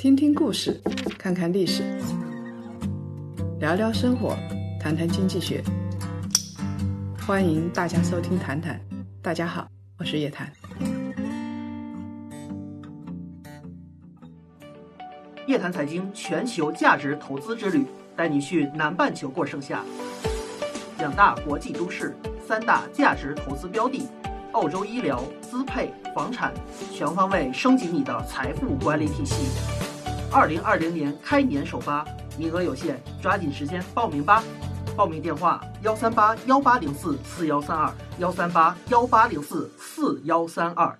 听听故事，看看历史，聊聊生活，谈谈经济学。欢迎大家收听《谈谈》，大家好，我是叶檀。夜谈财经全球价值投资之旅，带你去南半球过盛夏。两大国际都市，三大价值投资标的，澳洲医疗、资配、房产，全方位升级你的财富管理体系。二零二零年开年首发，名额有限，抓紧时间报名吧！报名电话：幺三八幺八零四四幺三二，幺三八幺八零四四幺三二。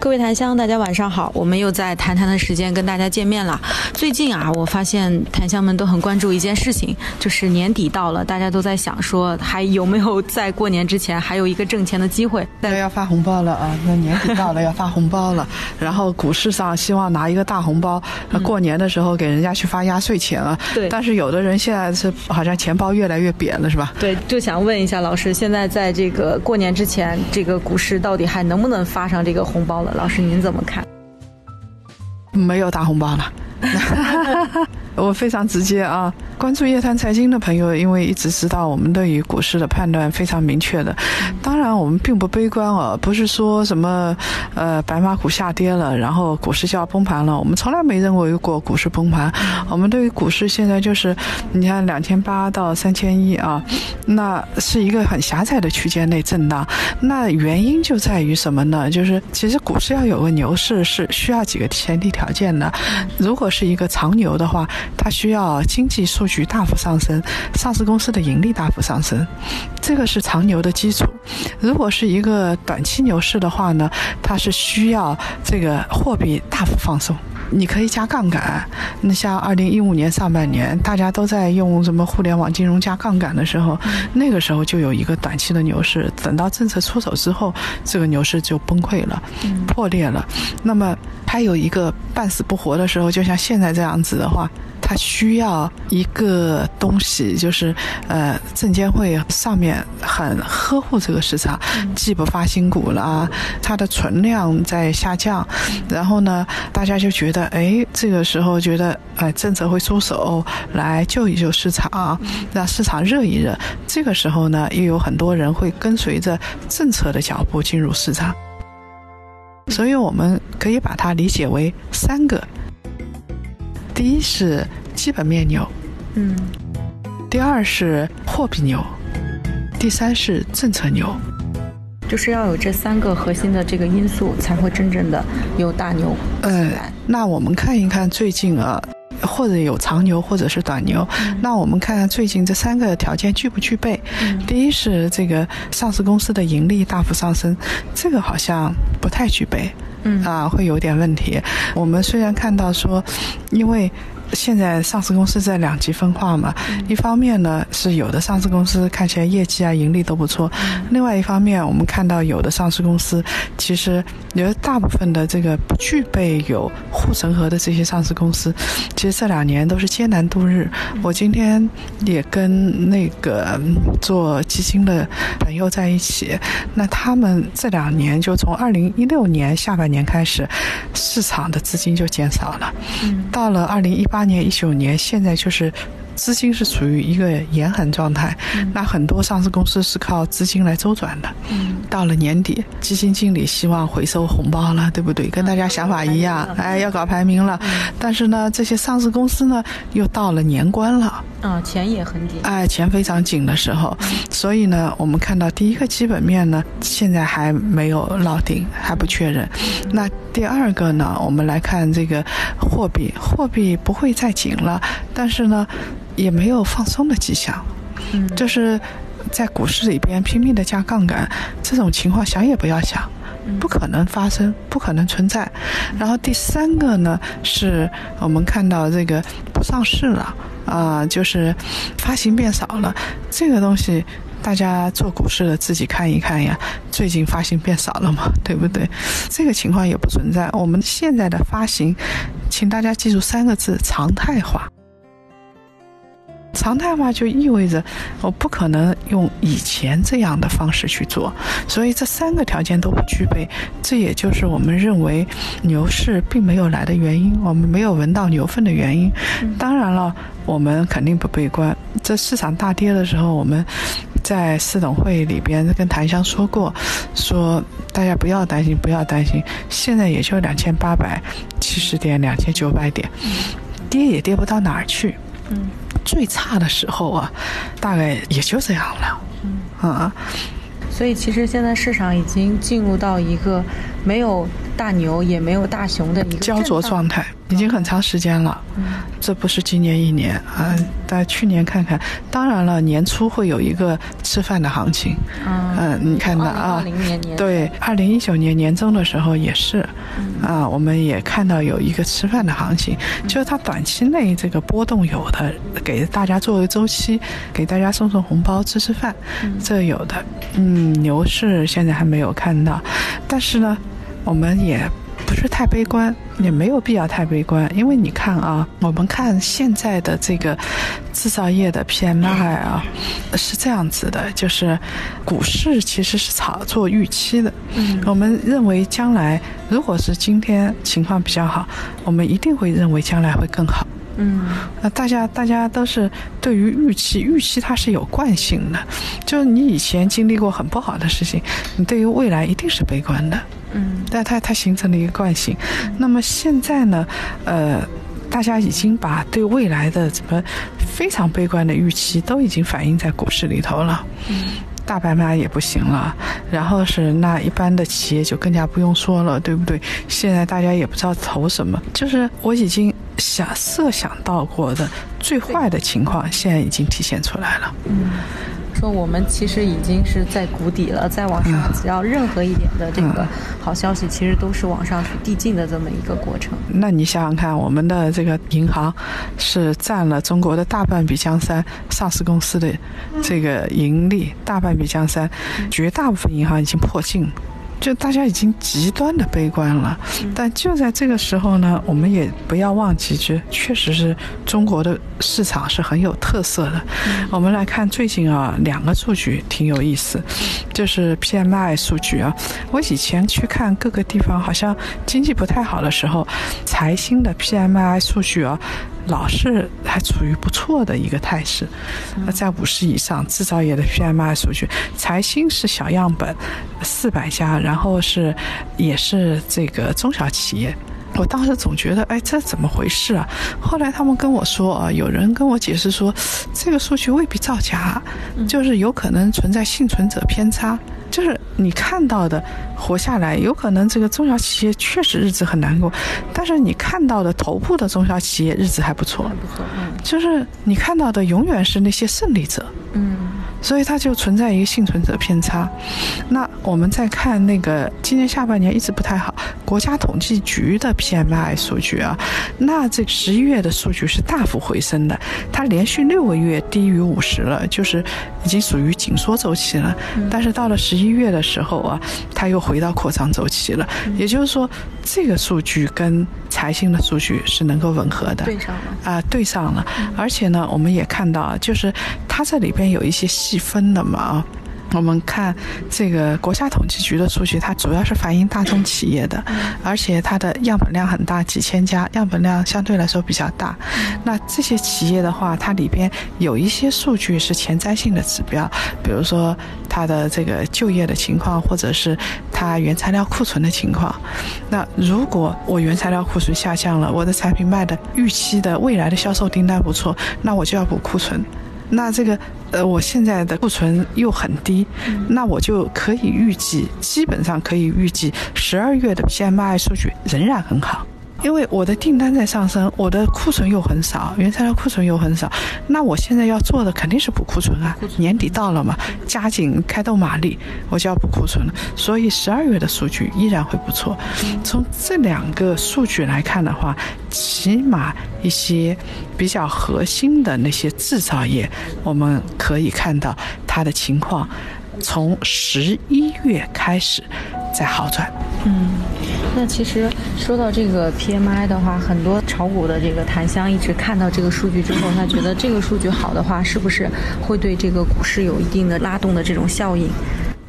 各位檀香，大家晚上好，我们又在谈谈的时间跟大家见面了。最近啊，我发现檀香们都很关注一件事情，就是年底到了，大家都在想说还有没有在过年之前还有一个挣钱的机会。大家要发红包了啊！那年底到了要发红包了，然后股市上希望拿一个大红包，那过年的时候给人家去发压岁钱了。对。但是有的人现在是好像钱包越来越扁了，是吧？对，就想问一下老师，现在在这个过年之前，这个股市到底还能不能发上这个红包了？老师您怎么看？没有大红包了，我非常直接啊。关注夜谈财经的朋友，因为一直知道我们对于股市的判断非常明确的。当然，我们并不悲观哦，不是说什么呃白马股下跌了，然后股市就要崩盘了。我们从来没认为过股市崩盘。我们对于股市现在就是，你看两千八到三千一啊，那是一个很狭窄的区间内震荡。那原因就在于什么呢？就是其实股市要有个牛市是需要几个前提条件的。如果是一个长牛的话，它需要经济数。局大幅上升，上市公司的盈利大幅上升，这个是长牛的基础。如果是一个短期牛市的话呢，它是需要这个货币大幅放松。你可以加杠杆。那像二零一五年上半年，大家都在用什么互联网金融加杠杆的时候，那个时候就有一个短期的牛市。等到政策出手之后，这个牛市就崩溃了，破裂了。那么它有一个半死不活的时候，就像现在这样子的话。它需要一个东西，就是呃，证监会上面很呵护这个市场，既不发新股了，它的存量在下降，然后呢，大家就觉得，哎，这个时候觉得，哎，政策会出手来救一救市场，让市场热一热。这个时候呢，又有很多人会跟随着政策的脚步进入市场，所以我们可以把它理解为三个。第一是基本面牛，嗯，第二是货币牛，第三是政策牛，就是要有这三个核心的这个因素，才会真正的有大牛。嗯，那我们看一看最近啊，或者有长牛，或者是短牛。那我们看看最近这三个条件具不具备？第一是这个上市公司的盈利大幅上升，这个好像不太具备。嗯啊，会有点问题。我们虽然看到说，因为。现在上市公司在两极分化嘛，一方面呢是有的上市公司看起来业绩啊盈利都不错，另外一方面我们看到有的上市公司其实有大部分的这个不具备有护城河的这些上市公司，其实这两年都是艰难度日。我今天也跟那个做基金的朋友在一起，那他们这两年就从二零一六年下半年开始，市场的资金就减少了，到了二零一八。八年、一九年，现在就是。资金是处于一个严寒状态，那很多上市公司是靠资金来周转的。到了年底，基金经理希望回收红包了，对不对？跟大家想法一样，哎，要搞排名了。但是呢，这些上市公司呢，又到了年关了，啊，钱也很紧，哎，钱非常紧的时候，所以呢，我们看到第一个基本面呢，现在还没有落定，还不确认。那第二个呢，我们来看这个货币，货币不会再紧了，但是呢。也没有放松的迹象，嗯，就是在股市里边拼命的加杠杆，这种情况想也不要想，不可能发生，不可能存在。然后第三个呢，是我们看到这个不上市了啊，就是发行变少了。这个东西大家做股市的自己看一看呀，最近发行变少了嘛，对不对？这个情况也不存在。我们现在的发行，请大家记住三个字：常态化。常态化就意味着我不可能用以前这样的方式去做，所以这三个条件都不具备，这也就是我们认为牛市并没有来的原因，我们没有闻到牛粪的原因。当然了，我们肯定不悲观。这市场大跌的时候，我们在市董会里边跟檀香说过，说大家不要担心，不要担心，现在也就两千八百七十点，两千九百点，跌也跌不到哪儿去。嗯。最差的时候啊，大概也就这样了，嗯。啊，所以其实现在市场已经进入到一个没有大牛也没有大熊的一个焦灼状态。已经很长时间了，这不是今年一年啊，在去年看看，当然了，年初会有一个吃饭的行情，嗯，你看到啊，对，二零一九年年中的时候也是，啊，我们也看到有一个吃饭的行情，就是它短期内这个波动有的，给大家作为周期，给大家送送红包吃吃饭，这有的，嗯，牛市现在还没有看到，但是呢，我们也。不是太悲观，也没有必要太悲观，因为你看啊，我们看现在的这个制造业的 PMI 啊，是这样子的，就是股市其实是炒作预期的。嗯，我们认为将来如果是今天情况比较好，我们一定会认为将来会更好。嗯，那大家大家都是对于预期，预期它是有惯性的，就是你以前经历过很不好的事情，你对于未来一定是悲观的。嗯，但它它形成了一个惯性。那么现在呢，呃，大家已经把对未来的什么非常悲观的预期都已经反映在股市里头了。嗯，大白马也不行了，然后是那一般的企业就更加不用说了，对不对？现在大家也不知道投什么，就是我已经想设想到过的最坏的情况，现在已经体现出来了。嗯。说我们其实已经是在谷底了，再往上，只要任何一点的这个好消息，其实都是往上去递进的这么一个过程。那你想想看，我们的这个银行是占了中国的大半壁江山上市公司的这个盈利，大半壁江山，绝大部分银行已经破净。就大家已经极端的悲观了，但就在这个时候呢，我们也不要忘记，就确实是中国的市场是很有特色的。我们来看最近啊，两个数据挺有意思，就是 PMI 数据啊。我以前去看各个地方，好像经济不太好的时候，财新的 PMI 数据啊。老是还处于不错的一个态势，那在五十以上，制造业的 PMI 数据，财新是小样本，四百家，然后是也是这个中小企业。我当时总觉得，哎，这怎么回事啊？后来他们跟我说啊，有人跟我解释说，这个数据未必造假，就是有可能存在幸存者偏差。就是你看到的活下来，有可能这个中小企业确实日子很难过，但是你看到的头部的中小企业日子还不错，不错，嗯，就是你看到的永远是那些胜利者，嗯。所以它就存在一个幸存者偏差。那我们再看那个今年下半年一直不太好，国家统计局的 PMI 数据啊，那这十一月的数据是大幅回升的，它连续六个月低于五十了，就是已经属于紧缩周期了。但是到了十一月的时候啊，它又回到扩张周期了。也就是说，这个数据跟财新的数据是能够吻合的，对上了啊，对上了。而且呢，我们也看到，就是它这里边有一些。细分的嘛啊我们看这个国家统计局的数据，它主要是反映大中企业的，而且它的样本量很大，几千家，样本量相对来说比较大。那这些企业的话，它里边有一些数据是前瞻性的指标，比如说它的这个就业的情况，或者是它原材料库存的情况。那如果我原材料库存下降了，我的产品卖的预期的未来的销售订单不错，那我就要补库存。那这个，呃，我现在的库存又很低，那我就可以预计，基本上可以预计十二月的 PMI 数据仍然很好。因为我的订单在上升，我的库存又很少，原材料库存又很少，那我现在要做的肯定是补库存啊。年底到了嘛，加紧开动马力，我就要补库存了。所以十二月的数据依然会不错。从这两个数据来看的话，起码一些比较核心的那些制造业，我们可以看到它的情况从十一月开始在好转。嗯。那其实说到这个 PMI 的话，很多炒股的这个檀香一直看到这个数据之后，他觉得这个数据好的话，是不是会对这个股市有一定的拉动的这种效应？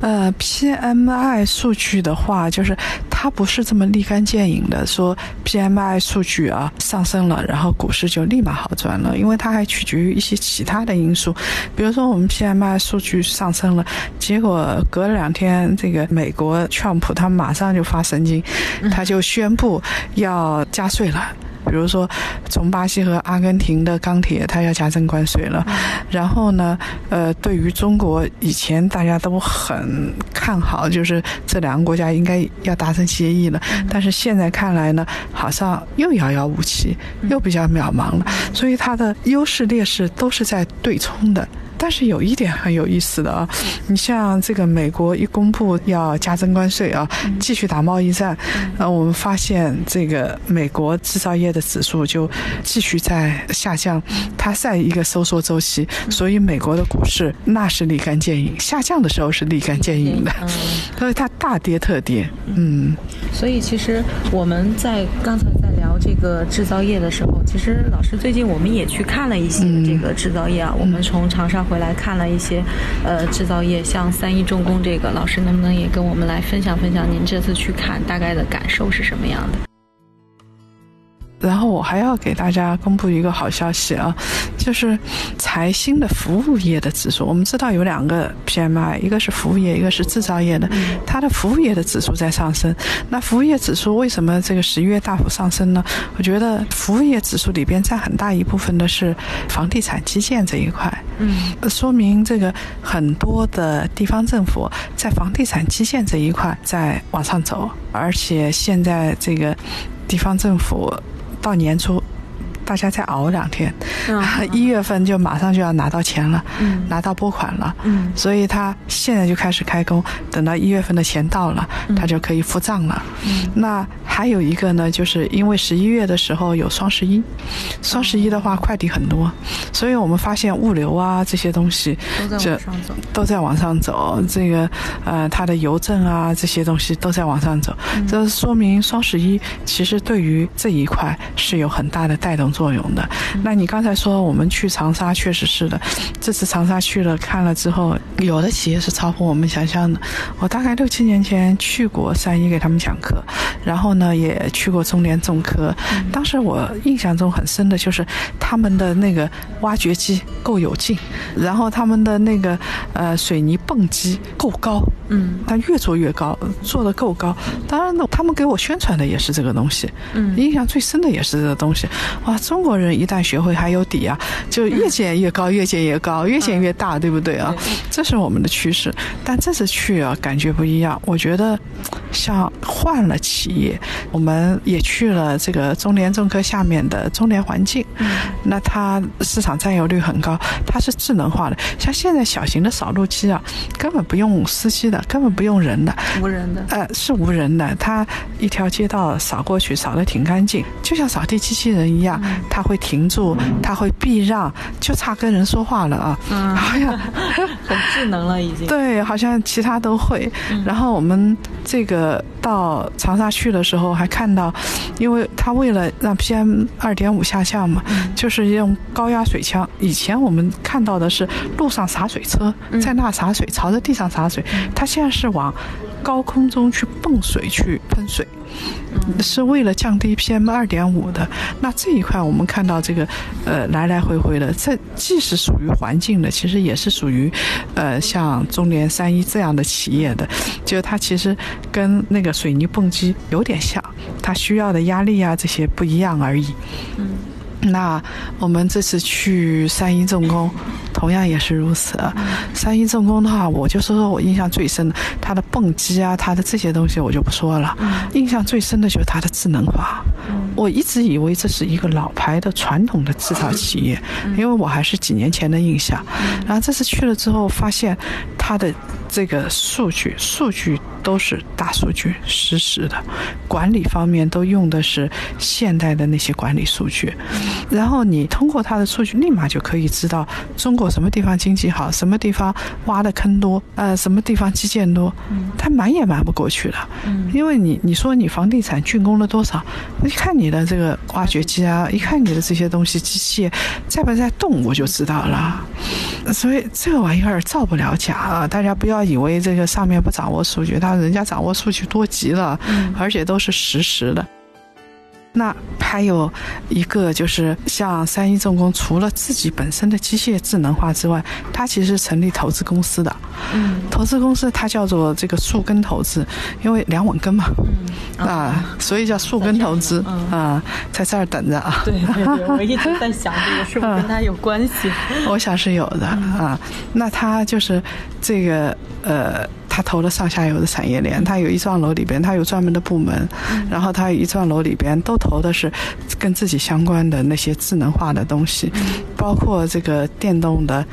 呃，PMI 数据的话，就是它不是这么立竿见影的说 PMI 数据啊上升了，然后股市就立马好转了，因为它还取决于一些其他的因素，比如说我们 PMI 数据上升了，结果隔了两天，这个美国川普他马上就发神经，他就宣布要加税了。比如说，从巴西和阿根廷的钢铁，它要加征关税了。然后呢，呃，对于中国，以前大家都很看好，就是这两个国家应该要达成协议了。但是现在看来呢，好像又遥遥无期，又比较渺茫了。所以它的优势劣势都是在对冲的。但是有一点很有意思的啊，你像这个美国一公布要加征关税啊，继续打贸易战，呃，我们发现这个美国制造业的指数就继续在下降，它在一个收缩周期，所以美国的股市那是立竿见影，下降的时候是立竿见影的，所以它大跌特跌，嗯。所以其实我们在刚才在聊这个制造业的时候，其实老师最近我们也去看了一些这个制造业啊，我们从长沙。回来看了一些，呃，制造业，像三一重工这个，老师能不能也跟我们来分享分享您这次去看大概的感受是什么样的？然后我还要给大家公布一个好消息啊，就是财新的服务业的指数。我们知道有两个 PMI，一个是服务业，一个是制造业的。它的服务业的指数在上升。那服务业指数为什么这个十一月大幅上升呢？我觉得服务业指数里边占很大一部分的是房地产基建这一块。嗯，说明这个很多的地方政府在房地产基建这一块在往上走，而且现在这个地方政府。到年初，大家再熬两天，一月份就马上就要拿到钱了，拿到拨款了，所以他现在就开始开工，等到一月份的钱到了，他就可以付账了。那。还有一个呢，就是因为十一月的时候有双十一，双十一的话快递很多，所以我们发现物流啊这些东西都在往上走，都在往上走。这个呃，它的邮政啊这些东西都在往上走，这说明双十一其实对于这一块是有很大的带动作用的。那你刚才说我们去长沙，确实是的，这次长沙去了看了之后，有的企业是超乎我们想象的。我大概六七年前去过三一给他们讲课，然后呢。也去过中联重科，当时我印象中很深的就是他们的那个挖掘机够有劲，然后他们的那个呃水泥泵机够高，嗯，它越做越高，做的够高。当然呢，他们给我宣传的也是这个东西，嗯，印象最深的也是这个东西。哇，中国人一旦学会还有底啊，就越建越高，越建越高，越建越大，对不对啊？这是我们的趋势。但这次去啊，感觉不一样。我觉得像换了企业。我们也去了这个中联重科下面的中联环境，那它市场占有率很高，它是智能化的。像现在小型的扫路机啊，根本不用司机的，根本不用人的，无人的，呃，是无人的。它一条街道扫过去，扫得挺干净，就像扫地机器人一样，它会停住，它会避让，就差跟人说话了啊！嗯，好像 很智能了已经。对，好像其他都会。然后我们这个到长沙去的时候。还看到，因为他为了让 PM 二点五下降嘛，就是用高压水枪。以前我们看到的是路上洒水车在那洒水，朝着地上洒水，他现在是往高空中去泵水去喷水。是为了降低 PM 二点五的，那这一块我们看到这个，呃，来来回回的，这既是属于环境的，其实也是属于，呃，像中联三一这样的企业的，就它其实跟那个水泥泵机有点像，它需要的压力啊这些不一样而已。嗯。那我们这次去三一重工，同样也是如此。三一重工的话，我就说说我印象最深的，它的泵机啊，它的这些东西我就不说了。印象最深的就是它的智能化。我一直以为这是一个老牌的传统的制造企业，因为我还是几年前的印象。然后这次去了之后，发现。它的这个数据，数据都是大数据，实时的，管理方面都用的是现代的那些管理数据，然后你通过它的数据，立马就可以知道中国什么地方经济好，什么地方挖的坑多，呃，什么地方基建多，它瞒也瞒不过去的，因为你你说你房地产竣工了多少，一看你的这个挖掘机啊，一看你的这些东西机械在不在动，我就知道了，所以这个玩意儿造不了假啊，大家不要以为这个上面不掌握数据，他人家掌握数据多极了，而且都是实时的。那还有一个就是像三一重工，除了自己本身的机械智能化之外，它其实成立投资公司的。嗯投资公司它叫做这个树根投资，因为两稳根嘛，嗯啊，所以叫树根投资嗯啊，在这儿等着啊。对对对，我一直在想这个是不是跟他有关系。我想是有的啊。那他就是这个呃，他投了上下游的产业链，他有一幢楼里边，他有专门的部门，然后他有一幢楼里边都投的是跟自己相关的那些智能化的东西，包括这个电动的，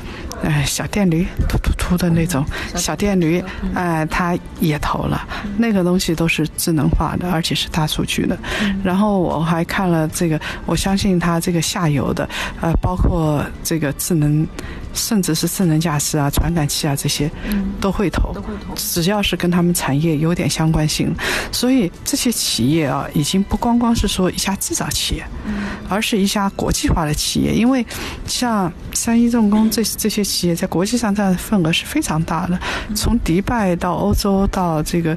哎，小电驴，突突突的那种小电驴，哎，他也投了，那个东西都是智能化的，而且是大数据的。然后我还看了这个，我相信他这个下游的，呃，包括这个智能，甚至是智能驾驶啊、传感器啊这些，都会投。都会投只要是跟他们产业有点相关性，所以这些企业啊，已经不光光是说一家制造企业，而是一家国际化的企业。因为像三一重工这这些企业在国际上占的份额是非常大的，从迪拜到欧洲到这个。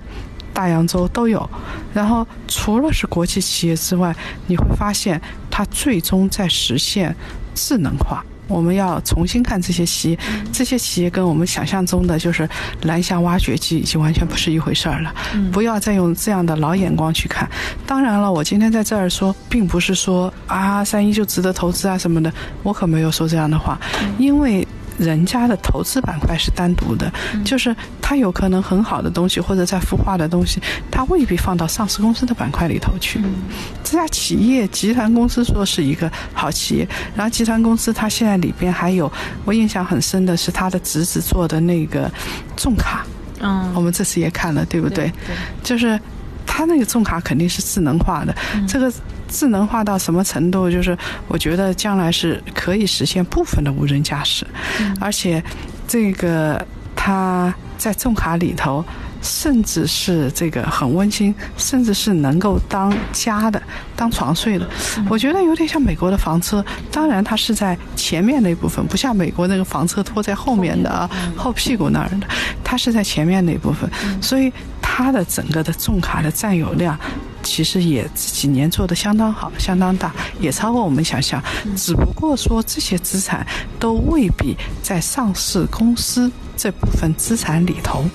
大洋洲都有，然后除了是国际企业之外，你会发现它最终在实现智能化。我们要重新看这些企业，这些企业跟我们想象中的就是蓝翔挖掘机已经完全不是一回事儿了。不要再用这样的老眼光去看。当然了，我今天在这儿说，并不是说啊三一就值得投资啊什么的，我可没有说这样的话，因为。人家的投资板块是单独的，就是它有可能很好的东西或者在孵化的东西，它未必放到上市公司的板块里头去。这家企业集团公司说是一个好企业，然后集团公司它现在里边还有我印象很深的是他的侄子做的那个重卡，嗯。我们这次也看了，对不对？就是他那个重卡肯定是智能化的，这个智能化到什么程度？就是我觉得将来是可以实现部分的无人驾驶，而且这个它在重卡里头。甚至是这个很温馨，甚至是能够当家的、当床睡的。我觉得有点像美国的房车，当然它是在前面那部分，不像美国那个房车拖在后面的啊，后屁股那儿的，它是在前面那部分，所以它的整个的重卡的占有量。其实也这几年做的相当好，相当大，也超过我们想象。只不过说这些资产都未必在上市公司这部分资产里头。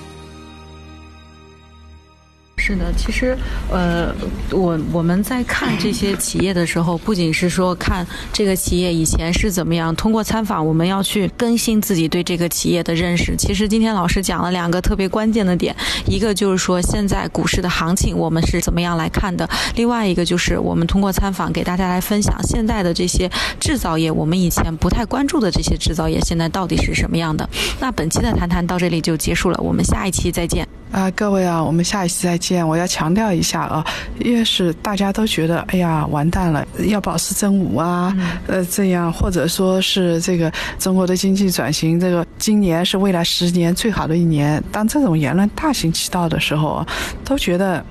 是的，其实，呃，我我们在看这些企业的时候，不仅是说看这个企业以前是怎么样，通过参访，我们要去更新自己对这个企业的认识。其实今天老师讲了两个特别关键的点，一个就是说现在股市的行情我们是怎么样来看的，另外一个就是我们通过参访给大家来分享现在的这些制造业，我们以前不太关注的这些制造业现在到底是什么样的。那本期的谈谈到这里就结束了，我们下一期再见。啊，各位啊，我们下一期再见。我要强调一下啊，越是大家都觉得哎呀完蛋了，要保持真武啊，呃，这样或者说是这个中国的经济转型，这个今年是未来十年最好的一年。当这种言论大行其道的时候啊，都觉得。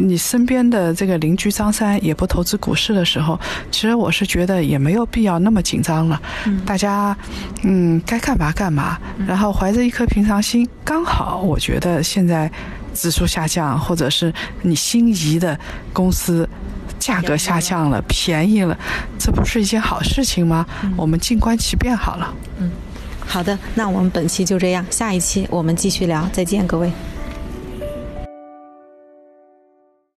你身边的这个邻居张三也不投资股市的时候，其实我是觉得也没有必要那么紧张了。大家，嗯，该干嘛干嘛，然后怀着一颗平常心。刚好，我觉得现在指数下降，或者是你心仪的公司价格下降了，便宜了，这不是一件好事情吗？我们静观其变好了。嗯好的，那我们本期就这样，下一期我们继续聊，再见，各位。